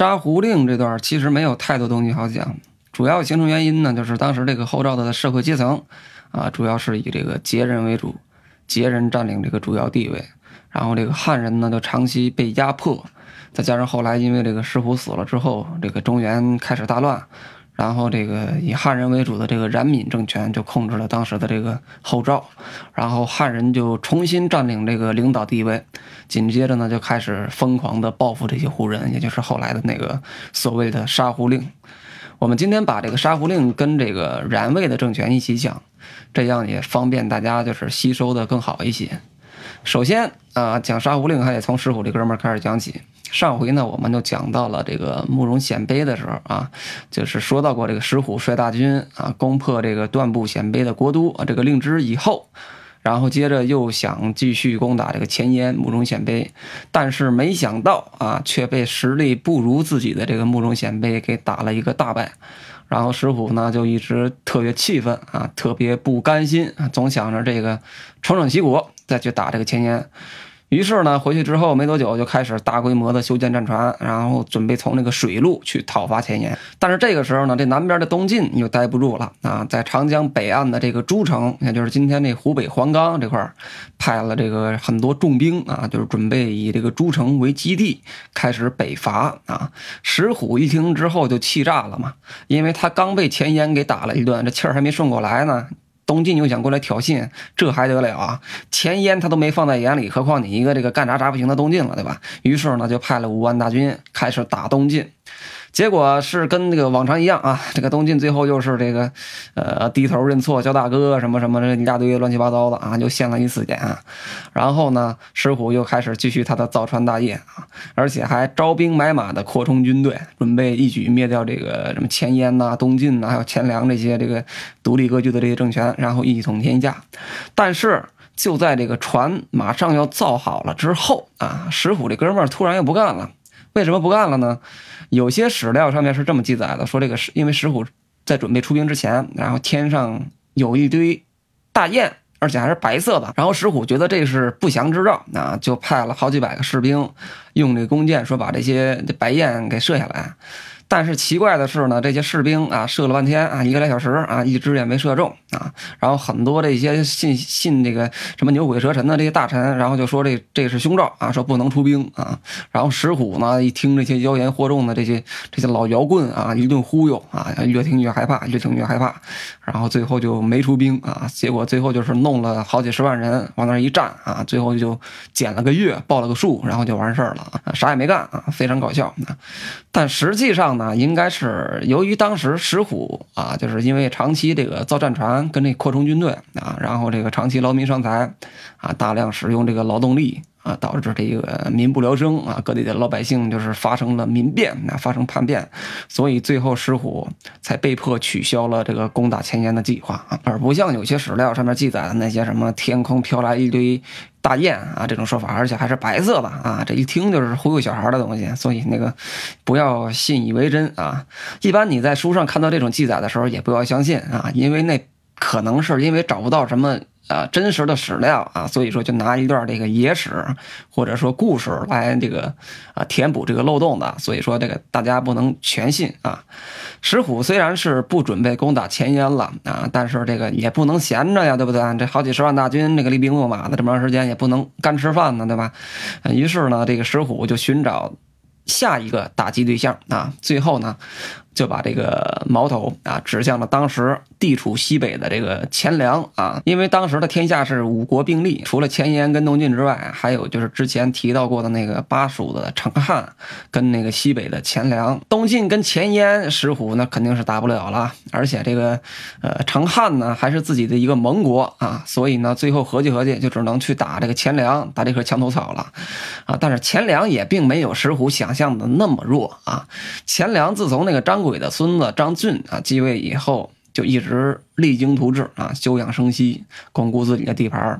杀胡令这段其实没有太多东西好讲，主要形成原因呢，就是当时这个后赵的社会阶层啊，主要是以这个羯人为主，羯人占领这个主要地位，然后这个汉人呢就长期被压迫，再加上后来因为这个石虎死了之后，这个中原开始大乱。然后这个以汉人为主的这个冉闵政权就控制了当时的这个后赵，然后汉人就重新占领这个领导地位，紧接着呢就开始疯狂的报复这些胡人，也就是后来的那个所谓的杀胡令。我们今天把这个杀胡令跟这个冉魏的政权一起讲，这样也方便大家就是吸收的更好一些。首先啊，讲沙湖令还得从石虎这哥们儿开始讲起。上回呢，我们就讲到了这个慕容鲜卑的时候啊，就是说到过这个石虎率大军啊攻破这个段部鲜卑的国都啊这个令支以后，然后接着又想继续攻打这个前燕慕容鲜卑，但是没想到啊却被实力不如自己的这个慕容鲜卑给打了一个大败，然后石虎呢就一直特别气愤啊，特别不甘心啊，总想着这个重整旗鼓再去打这个前燕。于是呢，回去之后没多久就开始大规模的修建战船，然后准备从那个水路去讨伐前燕。但是这个时候呢，这南边的东晋又待不住了啊，在长江北岸的这个诸城，也就是今天这湖北黄冈这块派了这个很多重兵啊，就是准备以这个诸城为基地开始北伐啊。石虎一听之后就气炸了嘛，因为他刚被前燕给打了一顿，这气儿还没顺过来呢。东晋又想过来挑衅，这还得了啊？前燕他都没放在眼里，何况你一个这个干啥啥不行的东晋了，对吧？于是呢，就派了五万大军开始打东晋。结果是跟那个往常一样啊，这个东晋最后又是这个，呃，低头认错叫大哥什么什么的一大堆乱七八糟的啊，就献了一次典。然后呢，石虎又开始继续他的造船大业啊，而且还招兵买马的扩充军队，准备一举灭掉这个什么前燕呐、东晋呐，还有前凉这些这个独立割据的这些政权，然后一统天下。但是就在这个船马上要造好了之后啊，石虎这哥们儿突然又不干了。为什么不干了呢？有些史料上面是这么记载的：说这个石因为石虎在准备出兵之前，然后天上有一堆大雁，而且还是白色的。然后石虎觉得这是不祥之兆，啊，就派了好几百个士兵，用这弓箭说把这些白雁给射下来。但是奇怪的是呢，这些士兵啊，射了半天啊，一个来小时啊，一只也没射中啊。然后很多这些信信这个什么牛鬼蛇神的这些大臣，然后就说这这是凶兆啊，说不能出兵啊。然后石虎呢，一听这些妖言惑众的这些这些老摇棍啊，一顿忽悠啊，越听越害怕，越听越害怕。然后最后就没出兵啊。结果最后就是弄了好几十万人往那儿一站啊，最后就捡了个月，报了个数，然后就完事儿了啊，啥也没干啊，非常搞笑。但实际上。呢应该是由于当时石虎啊，就是因为长期这个造战船跟这扩充军队啊，然后这个长期劳民伤财啊，大量使用这个劳动力啊，导致这个民不聊生啊，各地的老百姓就是发生了民变啊，发生叛变，所以最后石虎才被迫取消了这个攻打前燕的计划啊，而不像有些史料上面记载的那些什么天空飘来一堆。大雁啊，这种说法，而且还是白色的啊，这一听就是忽悠小孩的东西，所以那个不要信以为真啊。一般你在书上看到这种记载的时候，也不要相信啊，因为那可能是因为找不到什么。啊，真实的史料啊，所以说就拿一段这个野史或者说故事来这个啊填补这个漏洞的，所以说这个大家不能全信啊。石虎虽然是不准备攻打前燕了啊，但是这个也不能闲着呀，对不对？这好几十万大军，这个厉兵秣马的这么长时间也不能干吃饭呢，对吧？于是呢，这个石虎就寻找下一个打击对象啊，最后呢。就把这个矛头啊指向了当时地处西北的这个钱粮啊，因为当时的天下是五国并立，除了前燕跟东晋之外，还有就是之前提到过的那个巴蜀的成汉跟那个西北的钱粮。东晋跟前燕石虎那肯定是打不了了，而且这个呃成汉呢还是自己的一个盟国啊，所以呢最后合计合计就只能去打这个钱粮，打这棵墙头草了啊。但是钱粮也并没有石虎想象的那么弱啊，钱粮自从那个张。张轨的孙子张俊啊继位以后，就一直励精图治啊，休养生息，巩固自己的地盘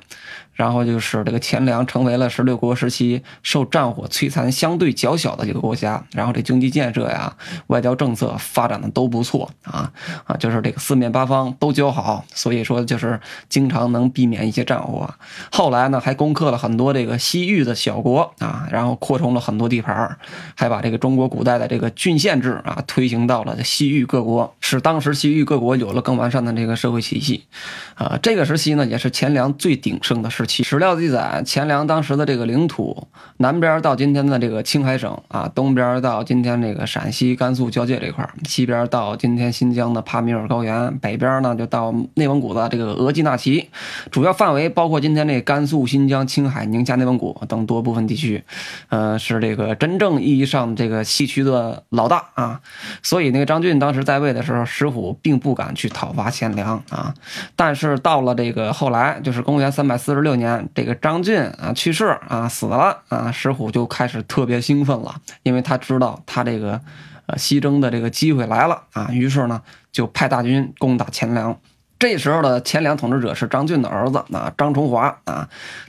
然后就是这个钱粮成为了十六国时期受战火摧残相对较小的一个国家，然后这经济建设呀、外交政策发展的都不错啊啊，就是这个四面八方都交好，所以说就是经常能避免一些战火。后来呢，还攻克了很多这个西域的小国啊，然后扩充了很多地盘，还把这个中国古代的这个郡县制啊推行到了西域各国，使当时西域各国有了更完善的这个社会体系。啊，这个时期呢，也是钱粮最鼎盛的时期。史料记载，钱粮当时的这个领土，南边到今天的这个青海省啊，东边到今天这个陕西、甘肃交界这块西边到今天新疆的帕米尔高原，北边呢就到内蒙古的这个额济纳旗，主要范围包括今天这甘肃、新疆、青海、宁夏、内蒙古等多部分地区，呃，是这个真正意义上这个西区的老大啊。所以那个张俊当时在位的时候，石虎并不敢去讨伐钱粮啊。但是到了这个后来，就是公元三百四十六年，这个张俊啊去世啊死了啊，石虎就开始特别兴奋了，因为他知道他这个呃西征的这个机会来了啊，于是呢就派大军攻打钱粮。这时候的钱粮统治者是张俊的儿子啊，张崇华啊，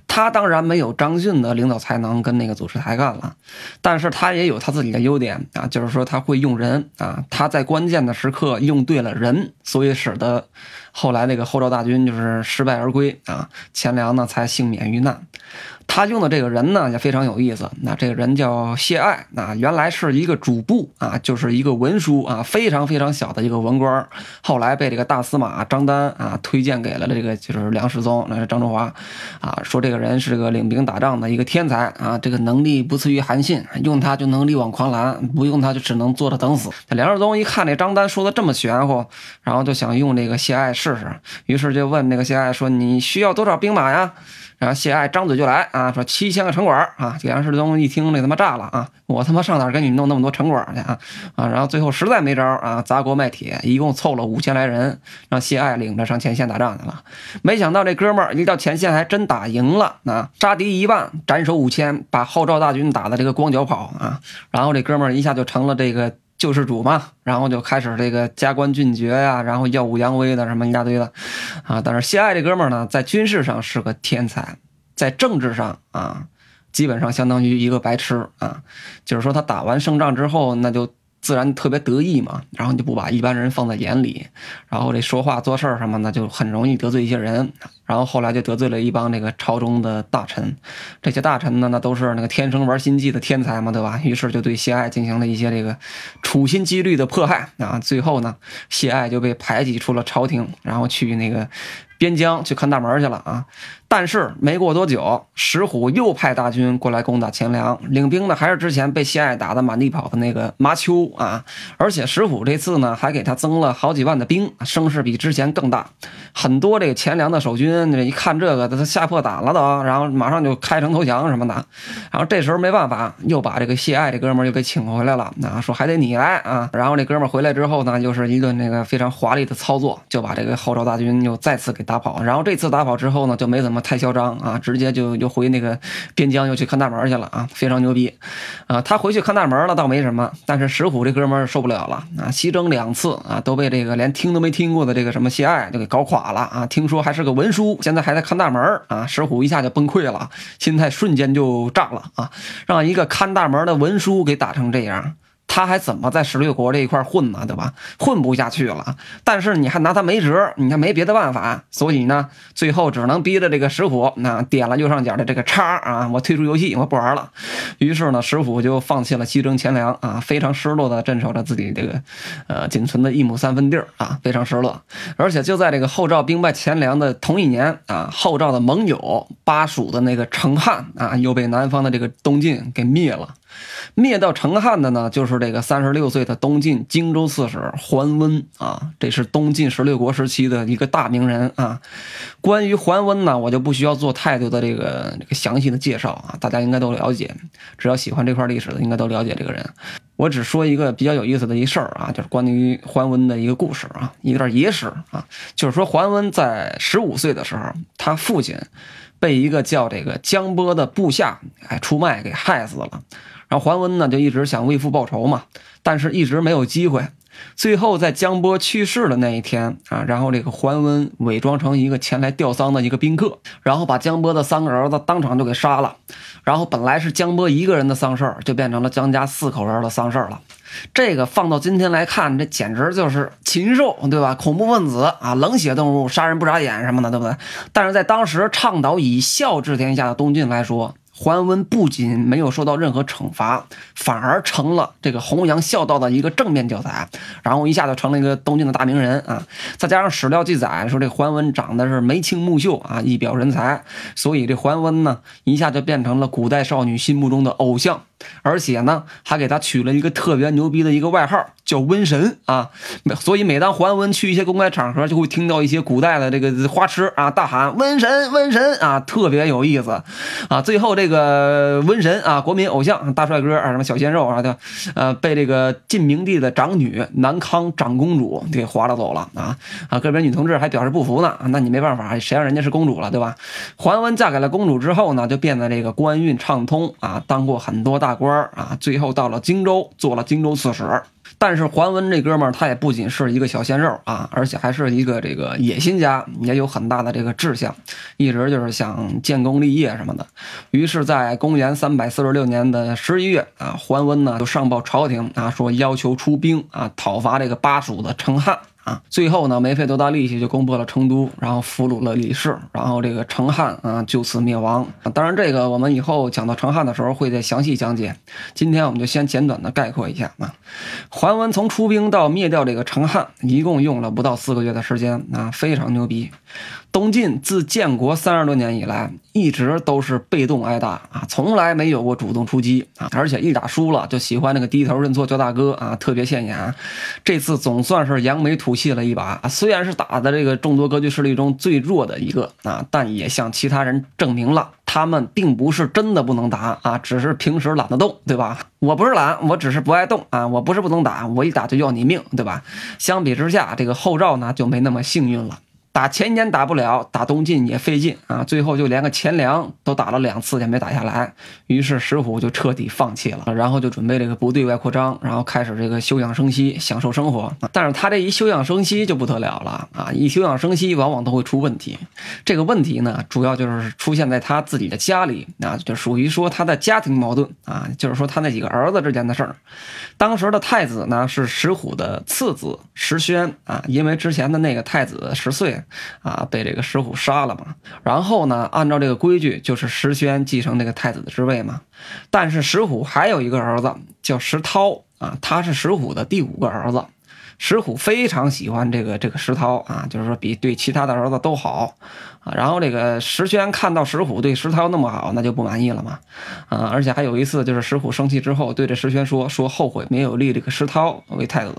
他当然没有张俊的领导才能跟那个祖师抬干了，但是他也有他自己的优点啊，就是说他会用人啊，他在关键的时刻用对了人，所以使得后来那个后赵大军就是失败而归啊，钱粮呢才幸免于难。他用的这个人呢也非常有意思，那这个人叫谢爱，那原来是一个主簿啊，就是一个文书啊，非常非常小的一个文官，后来被这个大司马张丹啊推荐给了这个就是梁世宗，那是张忠华，啊，说这个人是个领兵打仗的一个天才啊，这个能力不次于韩信，用他就能力挽狂澜，不用他就只能坐着等死。梁世宗一看这张丹说的这么玄乎，然后就想用这个谢爱试试，于是就问那个谢爱说：“你需要多少兵马呀？”然后谢爱张嘴就来啊，说七千个城管啊！梁世宗一听，这他妈炸了啊！我他妈上哪给你弄那么多城管去啊？啊！然后最后实在没招啊，砸锅卖铁，一共凑了五千来人，让谢爱领着上前线打仗去了。没想到这哥们儿一到前线还真打赢了啊！杀敌一万，斩首五千，把后赵大军打的这个光脚跑啊！然后这哥们儿一下就成了这个。救世主嘛，然后就开始这个加官进爵呀，然后耀武扬威的什么一大堆的，啊，但是谢爱这哥们儿呢，在军事上是个天才，在政治上啊，基本上相当于一个白痴啊，就是说他打完胜仗之后，那就。自然特别得意嘛，然后就不把一般人放在眼里，然后这说话做事儿什么的就很容易得罪一些人，然后后来就得罪了一帮那个朝中的大臣，这些大臣呢那都是那个天生玩心计的天才嘛，对吧？于是就对谢爱进行了一些这个处心积虑的迫害啊，最后呢谢爱就被排挤出了朝廷，然后去那个边疆去看大门去了啊。但是没过多久，石虎又派大军过来攻打钱粮，领兵的还是之前被谢爱打得满地跑的那个麻丘啊！而且石虎这次呢，还给他增了好几万的兵，声势比之前更大。很多这个钱粮的守军，这一看这个，他吓破胆了都，然后马上就开城投降什么的。然后这时候没办法，又把这个谢爱这哥们又给请回来了，啊，说还得你来啊！然后这哥们回来之后呢，又是一顿那个非常华丽的操作，就把这个后赵大军又再次给打跑。然后这次打跑之后呢，就没怎么。太嚣张啊！直接就又回那个边疆，又去看大门去了啊！非常牛逼啊！他回去看大门了，倒没什么，但是石虎这哥们受不了了啊！西征两次啊，都被这个连听都没听过的这个什么谢爱就给搞垮了啊！听说还是个文书，现在还在看大门啊！石虎一下就崩溃了，心态瞬间就炸了啊！让一个看大门的文书给打成这样。他还怎么在十六国这一块混呢？对吧？混不下去了。但是你还拿他没辙，你看没别的办法，所以呢，最后只能逼着这个石虎那点了右上角的这个叉啊，我退出游戏，我不玩了。于是呢，石虎就放弃了西征钱粮啊，非常失落的镇守着自己这个呃仅存的一亩三分地儿啊，非常失落。而且就在这个后赵兵败钱粮的同一年啊，后赵的盟友巴蜀的那个成汉啊，又被南方的这个东晋给灭了。灭掉成汉的呢，就是这个三十六岁的东晋荆州刺史桓温啊，这是东晋十六国时期的一个大名人啊。关于桓温呢，我就不需要做太多的这个这个详细的介绍啊，大家应该都了解，只要喜欢这块历史的，应该都了解这个人。我只说一个比较有意思的一事儿啊，就是关于桓温的一个故事啊，一段野史啊，就是说桓温在十五岁的时候，他父亲被一个叫这个江波的部下哎出卖给害死了。然后桓温呢就一直想为父报仇嘛，但是一直没有机会。最后在江波去世的那一天啊，然后这个桓温伪装成一个前来吊丧的一个宾客，然后把江波的三个儿子当场就给杀了。然后本来是江波一个人的丧事儿，就变成了江家四口人的丧事儿了。这个放到今天来看，这简直就是禽兽，对吧？恐怖分子啊，冷血动物，杀人不眨眼什么的，对不对？但是在当时倡导以孝治天下的东晋来说，桓温不仅没有受到任何惩罚，反而成了这个弘扬孝道的一个正面教材，然后一下子成了一个东晋的大名人啊！再加上史料记载说这桓温长得是眉清目秀啊，一表人才，所以这桓温呢一下就变成了古代少女心目中的偶像。而且呢，还给他取了一个特别牛逼的一个外号，叫瘟神啊。所以每当桓温去一些公开场合，就会听到一些古代的这个花痴啊大喊“瘟神，瘟神”啊，特别有意思啊。最后这个瘟神啊，国民偶像大帅哥啊，什么小鲜肉啊，就呃被这个晋明帝的长女南康长公主给划拉走了啊啊！个别女同志还表示不服呢，那你没办法，谁让人家是公主了，对吧？桓温嫁给了公主之后呢，就变得这个官运畅通啊，当过很多大。大官啊，最后到了荆州，做了荆州刺史。但是桓温这哥们儿，他也不仅是一个小鲜肉啊，而且还是一个这个野心家，也有很大的这个志向，一直就是想建功立业什么的。于是，在公元三百四十六年的十一月啊，桓温呢就上报朝廷啊，说要求出兵啊，讨伐这个巴蜀的成汉。最后呢，没费多大力气就攻破了成都，然后俘虏了李氏，然后这个成汉啊就此灭亡。当然，这个我们以后讲到成汉的时候会再详细讲解。今天我们就先简短的概括一下啊。桓温从出兵到灭掉这个成汉，一共用了不到四个月的时间啊，非常牛逼。东晋自建国三十多年以来，一直都是被动挨打啊，从来没有过主动出击啊，而且一打输了就喜欢那个低头认错叫大哥啊，特别现眼。这次总算是扬眉吐气了一把，虽然是打的这个众多割据势力中最弱的一个啊，但也向其他人证明了他们并不是真的不能打啊，只是平时懒得动，对吧？我不是懒，我只是不爱动啊，我不是不能打，我一打就要你命，对吧？相比之下，这个后赵呢就没那么幸运了。打前年打不了，打东晋也费劲啊！最后就连个钱粮都打了两次也没打下来，于是石虎就彻底放弃了，然后就准备这个不对外扩张，然后开始这个休养生息，享受生活。但是他这一休养生息就不得了了啊！一休养生息，往往都会出问题。这个问题呢，主要就是出现在他自己的家里啊，就属于说他的家庭矛盾啊，就是说他那几个儿子之间的事儿。当时的太子呢是石虎的次子石宣啊，因为之前的那个太子十岁。啊，被这个石虎杀了嘛？然后呢，按照这个规矩，就是石宣继承这个太子的之位嘛。但是石虎还有一个儿子叫石涛啊，他是石虎的第五个儿子。石虎非常喜欢这个这个石涛啊，就是说比对其他的儿子都好啊。然后这个石宣看到石虎对石涛那么好，那就不满意了嘛。啊，而且还有一次，就是石虎生气之后对着石宣说说后悔没有立这个石涛为太子。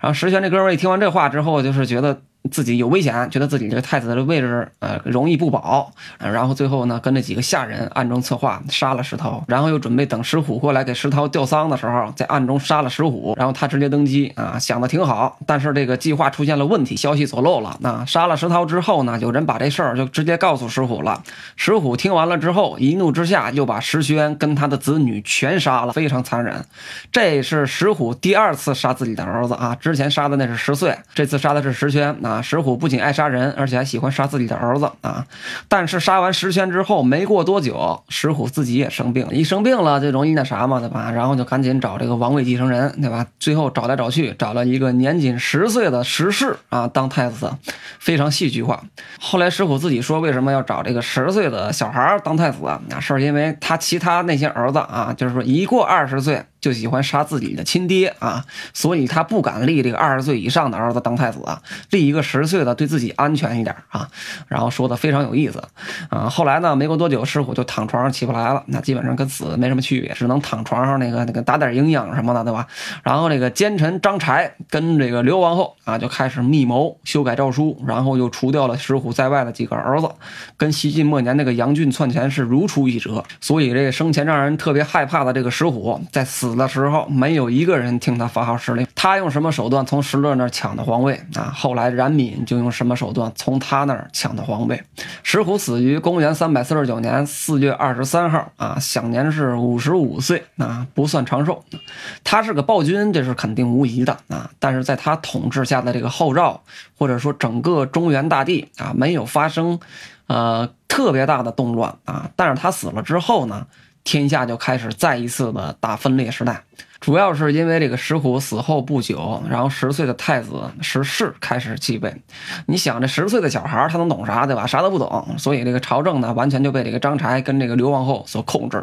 然后石宣这哥们一听完这话之后，就是觉得。自己有危险，觉得自己这个太子的位置呃容易不保，然后最后呢跟那几个下人暗中策划杀了石涛，然后又准备等石虎过来给石涛吊丧的时候，在暗中杀了石虎，然后他直接登基啊，想的挺好，但是这个计划出现了问题，消息走漏了。那杀了石涛之后呢，有人把这事儿就直接告诉石虎了。石虎听完了之后，一怒之下又把石宣跟他的子女全杀了，非常残忍。这是石虎第二次杀自己的儿子啊，之前杀的那是十岁，这次杀的是石宣啊。啊，石虎不仅爱杀人，而且还喜欢杀自己的儿子啊！但是杀完石宣之后，没过多久，石虎自己也生病了。一生病了就容易那啥嘛，对吧？然后就赶紧找这个王位继承人，对吧？最后找来找去，找了一个年仅十岁的石氏啊当太子，非常戏剧化。后来石虎自己说，为什么要找这个十岁的小孩当太子啊？那是因为他其他那些儿子啊，就是说一过二十岁。就喜欢杀自己的亲爹啊，所以他不敢立这个二十岁以上的儿子当太子啊，立一个十岁的对自己安全一点啊。然后说的非常有意思啊。后来呢，没过多久，石虎就躺床上起不来了，那基本上跟死没什么区别，只能躺床上那个那个打点营养什么的，对吧？然后这个奸臣张柴跟这个刘王后啊就开始密谋修改诏书，然后又除掉了石虎在外的几个儿子，跟西晋末年那个杨俊篡权是如出一辙。所以这个生前让人特别害怕的这个石虎，在死。死的时候，没有一个人听他发号施令。他用什么手段从石勒那儿抢的皇位啊？后来冉闵就用什么手段从他那儿抢的皇位。石虎死于公元三百四十九年四月二十三号啊，享年是五十五岁啊，不算长寿。他是个暴君，这是肯定无疑的啊。但是在他统治下的这个后赵，或者说整个中原大地啊，没有发生呃特别大的动乱啊。但是他死了之后呢？天下就开始再一次的大分裂时代。主要是因为这个石虎死后不久，然后十岁的太子石氏开始继位。你想，这十岁的小孩他能懂啥，对吧？啥都不懂，所以这个朝政呢，完全就被这个张柴跟这个刘皇后所控制。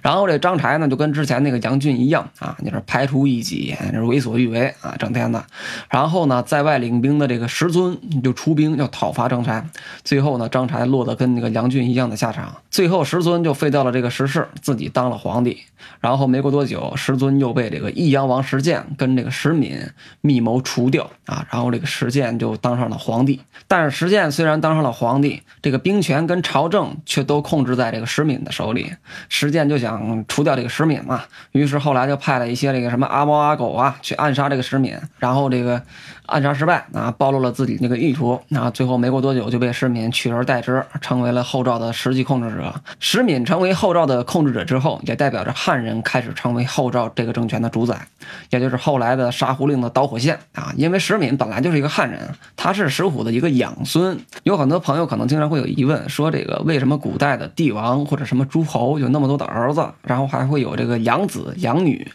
然后这张柴呢，就跟之前那个杨俊一样啊，就是排除异己，就是为所欲为啊，整天的。然后呢，在外领兵的这个石尊就出兵要讨伐张柴，最后呢，张柴落得跟那个杨俊一样的下场。最后石尊就废掉了这个石氏，自己当了皇帝。然后没过多久，石尊又。被这个益阳王石建跟这个石敏密谋除掉啊，然后这个石建就当上了皇帝。但是石建虽然当上了皇帝，这个兵权跟朝政却都控制在这个石敏的手里。石建就想除掉这个石敏嘛，于是后来就派了一些这个什么阿猫阿狗啊去暗杀这个石敏，然后这个。暗杀失败啊，暴露了自己那个意图啊，最后没过多久就被石敏取而代之，成为了后赵的实际控制者。石敏成为后赵的控制者之后，也代表着汉人开始成为后赵这个政权的主宰，也就是后来的沙胡令的导火线啊。因为石敏本来就是一个汉人，他是石虎的一个养孙。有很多朋友可能经常会有疑问，说这个为什么古代的帝王或者什么诸侯有那么多的儿子，然后还会有这个养子养女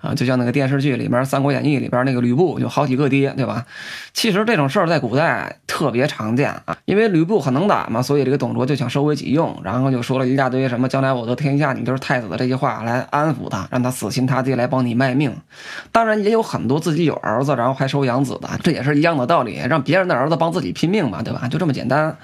啊？就像那个电视剧里面《三国演义》里边那个吕布有好几个爹，对吧？其实这种事儿在古代特别常见啊，因为吕布很能打嘛，所以这个董卓就想收为己用，然后就说了一大堆什么“将来我得天下，你就是太子”的这些话来安抚他，让他死心塌地来帮你卖命。当然也有很多自己有儿子，然后还收养子的，这也是一样的道理，让别人的儿子帮自己拼命嘛，对吧？就这么简单。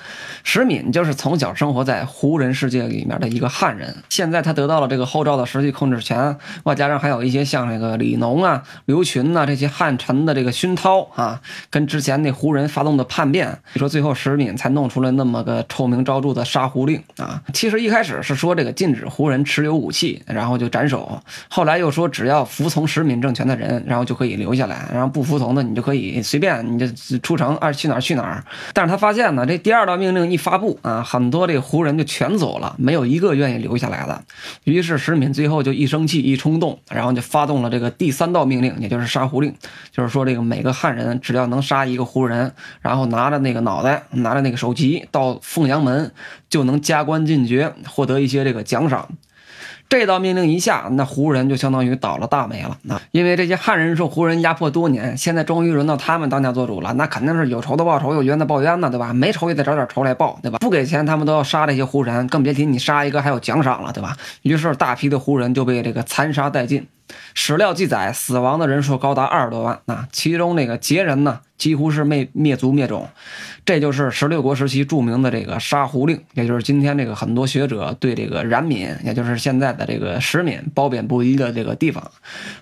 石敏就是从小生活在胡人世界里面的一个汉人，现在他得到了这个后赵的实际控制权，外加上还有一些像这个李农啊、刘群呐这些汉臣的这个熏陶啊。跟之前那胡人发动的叛变，你说最后石敏才弄出来那么个臭名昭著的杀胡令啊。其实一开始是说这个禁止胡人持有武器，然后就斩首。后来又说只要服从石敏政权的人，然后就可以留下来，然后不服从的你就可以随便你就出城，爱去哪儿去哪儿。但是他发现呢，这第二道命令一发布啊，很多这个胡人就全走了，没有一个愿意留下来的。于是石敏最后就一生气一冲动，然后就发动了这个第三道命令，也就是杀胡令，就是说这个每个汉人。只要能杀一个胡人，然后拿着那个脑袋，拿着那个首级到凤阳门，就能加官进爵，获得一些这个奖赏。这道命令一下，那胡人就相当于倒了大霉了。那因为这些汉人受胡人压迫多年，现在终于轮到他们当家做主了，那肯定是有仇的报仇，有冤的报冤呢，对吧？没仇也得找点仇来报，对吧？不给钱，他们都要杀这些胡人，更别提你杀一个还有奖赏了，对吧？于是大批的胡人就被这个残杀殆尽。史料记载，死亡的人数高达二十多万啊，其中那个羯人呢，几乎是灭灭族灭种。这就是十六国时期著名的这个杀胡令，也就是今天这个很多学者对这个冉闵，也就是现在的这个石闵褒贬不一的这个地方。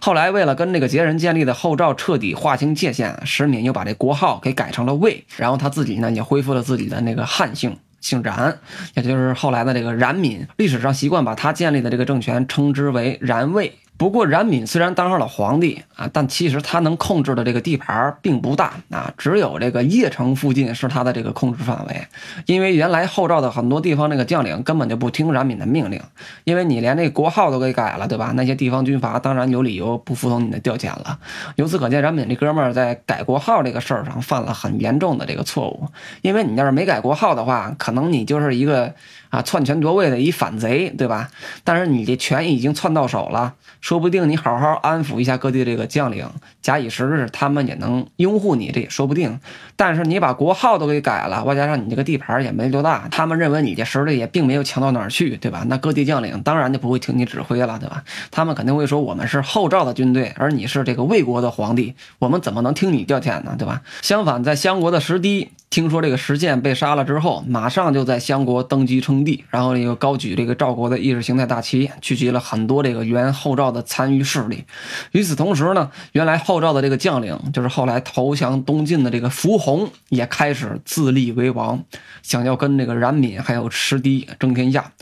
后来为了跟这个羯人建立的后赵彻底划清界限，石闵又把这国号给改成了魏，然后他自己呢也恢复了自己的那个汉姓。姓冉，也就是后来的这个冉闵，历史上习惯把他建立的这个政权称之为冉魏。不过，冉闵虽然当上了皇帝啊，但其实他能控制的这个地盘并不大啊，只有这个邺城附近是他的这个控制范围。因为原来后赵的很多地方那个将领根本就不听冉闵的命令，因为你连那国号都给改了，对吧？那些地方军阀当然有理由不服从你的调遣了。由此可见，冉闵这哥们儿在改国号这个事儿上犯了很严重的这个错误。因为你要是没改国号的话，可能你就是一个。啊，篡权夺位的一反贼，对吧？但是你这权已经篡到手了，说不定你好好安抚一下各地这个将领，假以时日，他们也能拥护你，这也说不定。但是你把国号都给改了，外加上你这个地盘也没多大，他们认为你这实力也并没有强到哪儿去，对吧？那各地将领当然就不会听你指挥了，对吧？他们肯定会说，我们是后赵的军队，而你是这个魏国的皇帝，我们怎么能听你调遣呢，对吧？相反，在襄国的石堤。听说这个石建被杀了之后，马上就在襄国登基称帝，然后又高举这个赵国的意识形态大旗，聚集了很多这个原后赵的残余势力。与此同时呢，原来后赵的这个将领，就是后来投降东晋的这个伏弘，也开始自立为王，想要跟这个冉闵还有石堤争天下。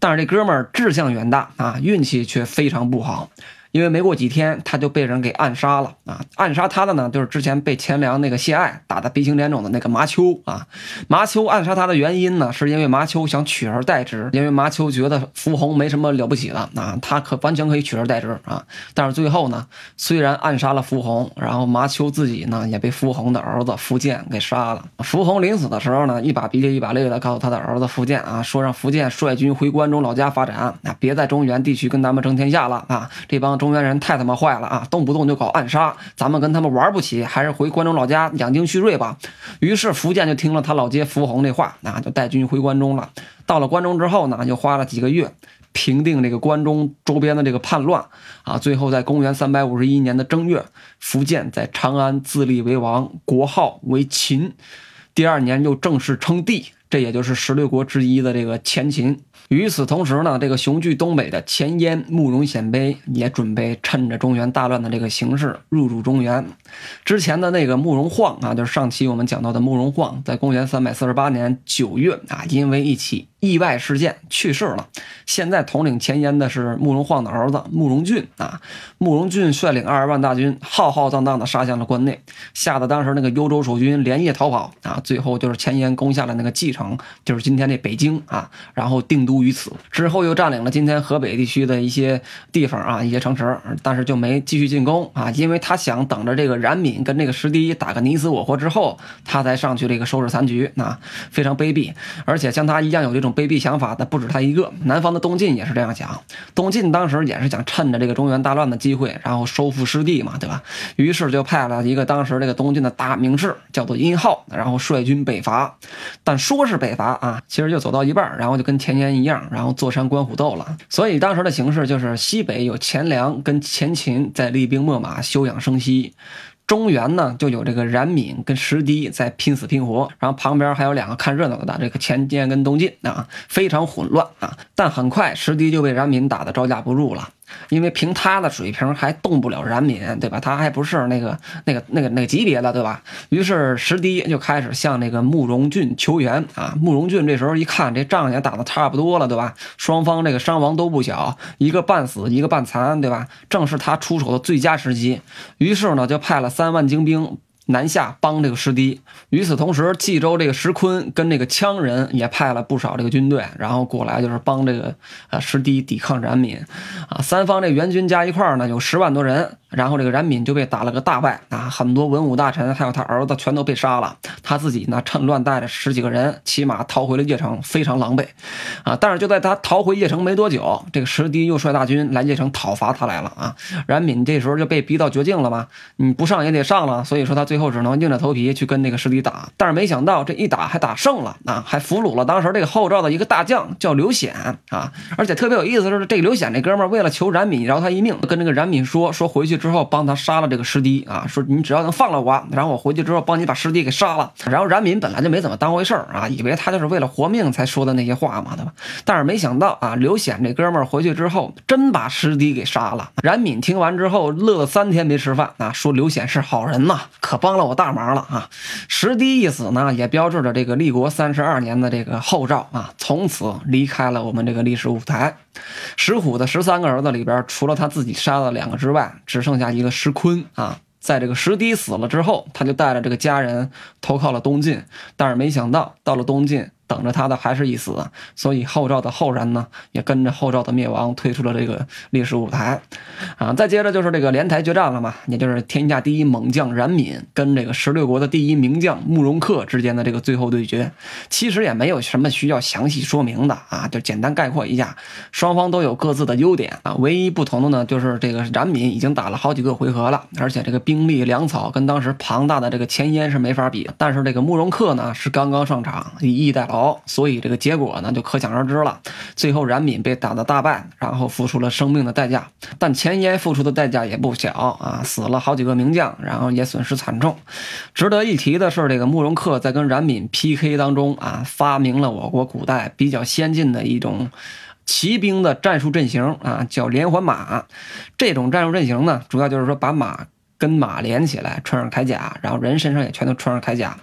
但是这哥们儿志向远大啊，运气却非常不好。因为没过几天，他就被人给暗杀了啊！暗杀他的呢，就是之前被钱粮那个谢爱打得鼻青脸肿的那个麻丘啊。麻丘暗杀他的原因呢，是因为麻丘想取而代之，因为麻丘觉得伏洪没什么了不起的啊，他可完全可以取而代之啊。但是最后呢，虽然暗杀了伏洪，然后麻丘自己呢也被伏洪的儿子苻建给杀了。伏洪临死的时候呢，一把鼻涕一把泪的告诉他的儿子苻建啊，说让苻建率军回关中老家发展啊，别在中原地区跟咱们争天下了啊，这帮。中中原人太他妈坏了啊！动不动就搞暗杀，咱们跟他们玩不起，还是回关中老家养精蓄锐吧。于是福建就听了他老爹福洪那话，那就带军回关中了。到了关中之后呢，就花了几个月平定这个关中周边的这个叛乱啊。最后在公元三百五十一年的正月，福建在长安自立为王，国号为秦。第二年又正式称帝，这也就是十六国之一的这个前秦。与此同时呢，这个雄踞东北的前燕慕容鲜卑也准备趁着中原大乱的这个形势入主中原。之前的那个慕容晃啊，就是上期我们讲到的慕容晃，在公元三百四十八年九月啊，因为一起。意外事件去世了。现在统领前燕的是慕容晃的儿子慕容俊啊。慕容俊率领二十万大军，浩浩荡荡的杀向了关内，吓得当时那个幽州守军连夜逃跑啊。最后就是前燕攻下了那个蓟城，就是今天这北京啊，然后定都于此。之后又占领了今天河北地区的一些地方啊，一些城池，但是就没继续进攻啊，因为他想等着这个冉闵跟这个石堤打个你死我活之后，他才上去这个收拾残局啊，非常卑鄙。而且像他一样有这种。卑鄙想法的不止他一个，南方的东晋也是这样想。东晋当时也是想趁着这个中原大乱的机会，然后收复失地嘛，对吧？于是就派了一个当时这个东晋的大名士，叫做殷浩，然后率军北伐。但说是北伐啊，其实就走到一半，然后就跟前年一样，样然后坐山观虎斗了。所以当时的形势就是西北有钱粮跟前秦在厉兵秣马、休养生息。中原呢，就有这个冉闵跟石堤在拼死拼活，然后旁边还有两个看热闹的，这个前燕跟东晋啊，非常混乱啊。但很快石堤就被冉闵打得招架不住了。因为凭他的水平还动不了冉闵，对吧？他还不是那个、那个、那个、那个级别的，对吧？于是石堤就开始向那个慕容俊求援啊。慕容俊这时候一看，这仗也打得差不多了，对吧？双方这个伤亡都不小，一个半死，一个半残，对吧？正是他出手的最佳时机。于是呢，就派了三万精兵。南下帮这个石堤，与此同时，冀州这个石坤跟这个羌人也派了不少这个军队，然后过来就是帮这个呃石堤抵抗冉闵，啊，三方这援军加一块呢有十万多人。然后这个冉闵就被打了个大败啊，很多文武大臣还有他儿子全都被杀了，他自己呢趁乱带着十几个人骑马逃回了邺城，非常狼狈啊。但是就在他逃回邺城没多久，这个石堤又率大军来邺城讨伐他来了啊。冉闵这时候就被逼到绝境了嘛，你不上也得上了，所以说他最后只能硬着头皮去跟那个石堤打。但是没想到这一打还打胜了啊，还俘虏了当时这个后赵的一个大将叫刘显啊。而且特别有意思的是，这个刘显这哥们为了求冉闵饶他一命，跟这个冉闵说说回去。之后帮他杀了这个师弟啊，说你只要能放了我，然后我回去之后帮你把师弟给杀了。然后冉闵本来就没怎么当回事儿啊，以为他就是为了活命才说的那些话嘛，对吧？但是没想到啊，刘显这哥们儿回去之后真把师弟给杀了。冉闵听完之后乐了三天没吃饭啊，说刘显是好人呐，可帮了我大忙了啊。师弟一死呢，也标志着这个立国三十二年的这个后赵啊，从此离开了我们这个历史舞台。石虎的十三个儿子里边，除了他自己杀了两个之外，只剩剩下一个石坤啊。在这个石堤死了之后，他就带着这个家人投靠了东晋，但是没想到到了东晋。等着他的还是一死，所以后赵的后人呢，也跟着后赵的灭亡退出了这个历史舞台，啊，再接着就是这个连台决战了嘛，也就是天下第一猛将冉闵跟这个十六国的第一名将慕容恪之间的这个最后对决，其实也没有什么需要详细说明的啊，就简单概括一下，双方都有各自的优点啊，唯一不同的呢，就是这个冉闵已经打了好几个回合了，而且这个兵力粮草跟当时庞大的这个前燕是没法比，但是这个慕容恪呢是刚刚上场，以逸待劳。好，所以这个结果呢就可想而知了。最后冉闵被打得大败，然后付出了生命的代价。但前燕付出的代价也不小啊，死了好几个名将，然后也损失惨重。值得一提的是，这个慕容恪在跟冉闵 PK 当中啊，发明了我国古代比较先进的一种骑兵的战术阵型啊，叫连环马。这种战术阵型呢，主要就是说把马跟马连起来，穿上铠甲，然后人身上也全都穿上铠甲。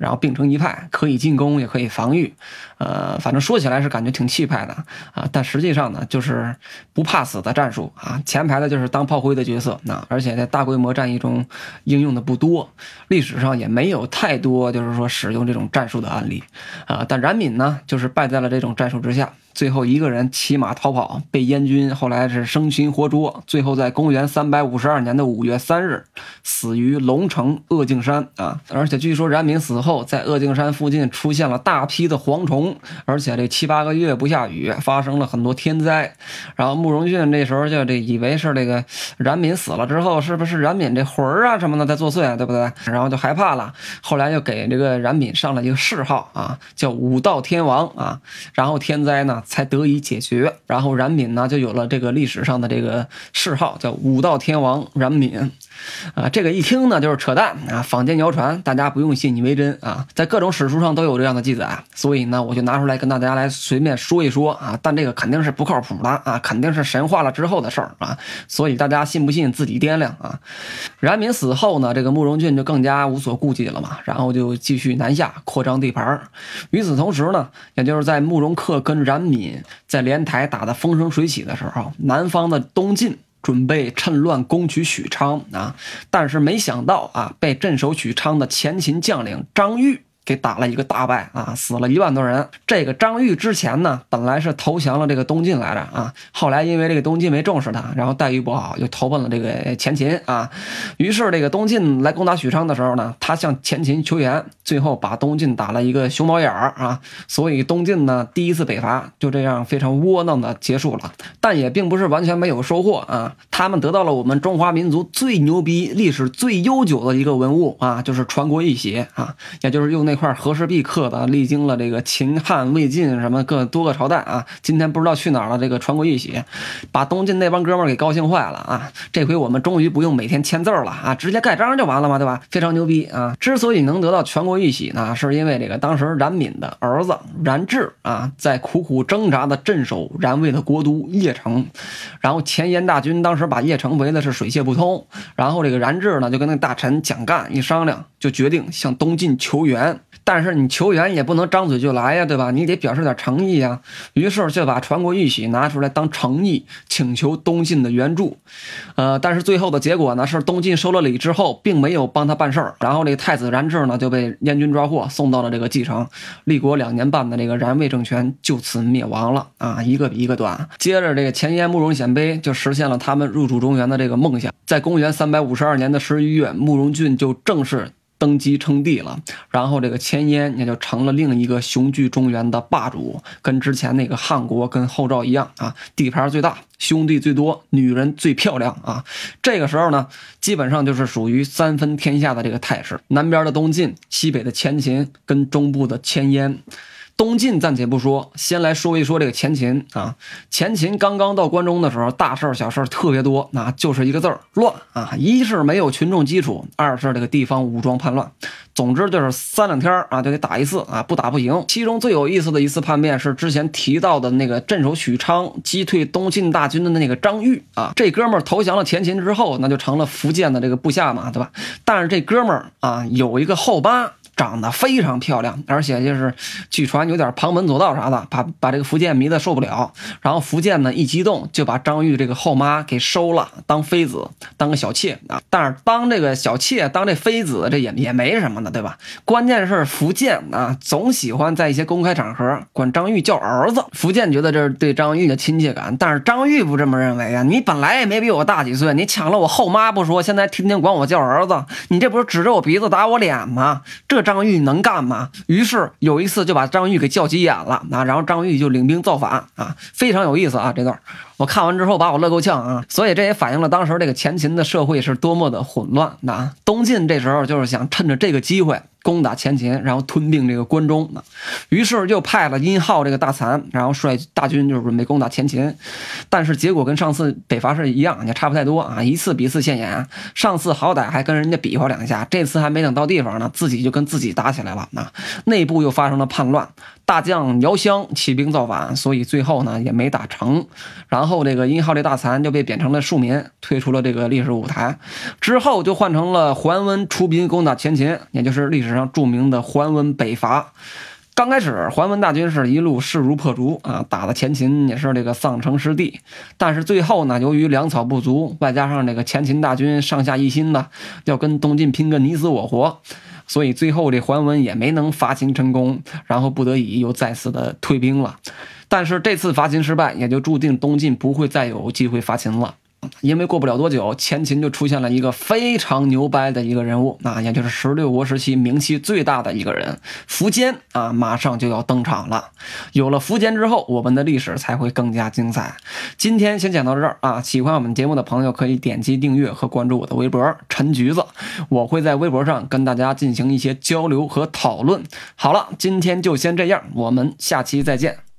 然后并成一派，可以进攻也可以防御，呃，反正说起来是感觉挺气派的啊，但实际上呢，就是不怕死的战术啊。前排的就是当炮灰的角色，那而且在大规模战役中应用的不多，历史上也没有太多就是说使用这种战术的案例啊。但冉闵呢，就是败在了这种战术之下。最后一个人骑马逃跑，被燕军后来是生擒活捉，最后在公元三百五十二年的五月三日死于龙城鄂敬山啊！而且据说冉闵死后，在鄂敬山附近出现了大批的蝗虫，而且这七八个月不下雨，发生了很多天灾。然后慕容俊这时候就这以为是这个冉闵死了之后，是不是冉闵这魂儿啊什么的在作祟啊，对不对？然后就害怕了，后来就给这个冉闵上了一个谥号啊，叫武道天王啊。然后天灾呢？才得以解决，然后冉闵呢就有了这个历史上的这个谥号，叫武道天王冉闵。啊，这个一听呢就是扯淡啊，坊间谣传，大家不用信以为真啊，在各种史书上都有这样的记载，所以呢我就拿出来跟大家来随便说一说啊，但这个肯定是不靠谱的啊，肯定是神话了之后的事儿啊，所以大家信不信自己掂量啊。冉闵死后呢，这个慕容俊就更加无所顾忌了嘛，然后就继续南下扩张地盘。与此同时呢，也就是在慕容恪跟冉闵在莲台打得风生水起的时候，南方的东晋。准备趁乱攻取许昌啊，但是没想到啊，被镇守许昌的前秦将领张玉。给打了一个大败啊，死了一万多人。这个张玉之前呢，本来是投降了这个东晋来着啊，后来因为这个东晋没重视他，然后待遇不好，又投奔了这个前秦啊。于是这个东晋来攻打许昌的时候呢，他向前秦求援，最后把东晋打了一个熊猫眼儿啊。所以东晋呢第一次北伐就这样非常窝囊的结束了。但也并不是完全没有收获啊，他们得到了我们中华民族最牛逼、历史最悠久的一个文物啊，就是传国玉玺啊，也就是用那。那块和氏璧刻的，历经了这个秦汉魏晋什么各多个朝代啊，今天不知道去哪儿了。这个传国玉玺，把东晋那帮哥们儿给高兴坏了啊！这回我们终于不用每天签字了啊，直接盖章就完了嘛，对吧？非常牛逼啊！之所以能得到全国玉玺呢，是因为这个当时冉闵的儿子冉智啊，在苦苦挣扎的镇守冉魏的国都邺城，然后前燕大军当时把邺城围的是水泄不通，然后这个冉智呢就跟那大臣蒋干一商量，就决定向东晋求援。但是你求援也不能张嘴就来呀，对吧？你得表示点诚意呀。于是就把传国玉玺拿出来当诚意，请求东晋的援助。呃，但是最后的结果呢，是东晋收了礼之后，并没有帮他办事儿。然后这太子冉智呢，就被燕军抓获，送到了这个蓟城。立国两年半的这个冉魏政权就此灭亡了啊，一个比一个短。接着这个前燕慕容鲜卑就实现了他们入主中原的这个梦想。在公元三百五十二年的十一月，慕容俊就正式。登基称帝了，然后这个前燕也就成了另一个雄踞中原的霸主，跟之前那个汉国跟后赵一样啊，地盘最大，兄弟最多，女人最漂亮啊。这个时候呢，基本上就是属于三分天下的这个态势，南边的东晋，西北的前秦，跟中部的前燕。东晋暂且不说，先来说一说这个前秦啊。前秦刚刚到关中的时候，大事儿小事儿特别多，那就是一个字儿乱啊。一是没有群众基础，二是这个地方武装叛乱，总之就是三两天啊就得打一次啊，不打不行。其中最有意思的一次叛变是之前提到的那个镇守许昌、击退东晋大军的那个张玉啊。这哥们儿投降了前秦之后，那就成了福建的这个部下嘛，对吧？但是这哥们儿啊有一个后八。长得非常漂亮，而且就是据传有点旁门左道啥的，把把这个福建迷得受不了。然后福建呢一激动，就把张玉这个后妈给收了，当妃子，当个小妾啊。但是当这个小妾，当这妃子，这也也没什么的，对吧？关键是福建啊，总喜欢在一些公开场合管张玉叫儿子。福建觉得这是对张玉的亲切感，但是张玉不这么认为啊。你本来也没比我大几岁，你抢了我后妈不说，现在天天管我叫儿子，你这不是指着我鼻子打我脸吗？这张。张玉能干吗？于是有一次就把张玉给叫急眼了啊，然后张玉就领兵造反啊，非常有意思啊，这段我看完之后把我乐够呛啊，所以这也反映了当时这个前秦的社会是多么的混乱啊。东晋这时候就是想趁着这个机会。攻打前秦，然后吞并这个关中，于是就派了殷浩这个大残，然后率大军就是准备攻打前秦，但是结果跟上次北伐是一样，也差不太多啊，一次比一次现眼。上次好歹还跟人家比划两下，这次还没等到地方呢，自己就跟自己打起来了，那内部又发生了叛乱。大将姚襄起兵造反，所以最后呢也没打成。然后这个殷浩这大残就被贬成了庶民，退出了这个历史舞台。之后就换成了桓温出兵攻打前秦，也就是历史上著名的桓温北伐。刚开始，桓温大军是一路势如破竹啊，打的前秦也是这个丧城失地。但是最后呢，由于粮草不足，外加上这个前秦大军上下一心的要跟东晋拼个你死我活，所以最后这桓温也没能伐秦成功，然后不得已又再次的退兵了。但是这次伐秦失败，也就注定东晋不会再有机会伐秦了。因为过不了多久，前秦就出现了一个非常牛掰的一个人物，那也就是十六国时期名气最大的一个人——苻坚啊，马上就要登场了。有了苻坚之后，我们的历史才会更加精彩。今天先讲到这儿啊！喜欢我们节目的朋友可以点击订阅和关注我的微博“陈橘子”，我会在微博上跟大家进行一些交流和讨论。好了，今天就先这样，我们下期再见。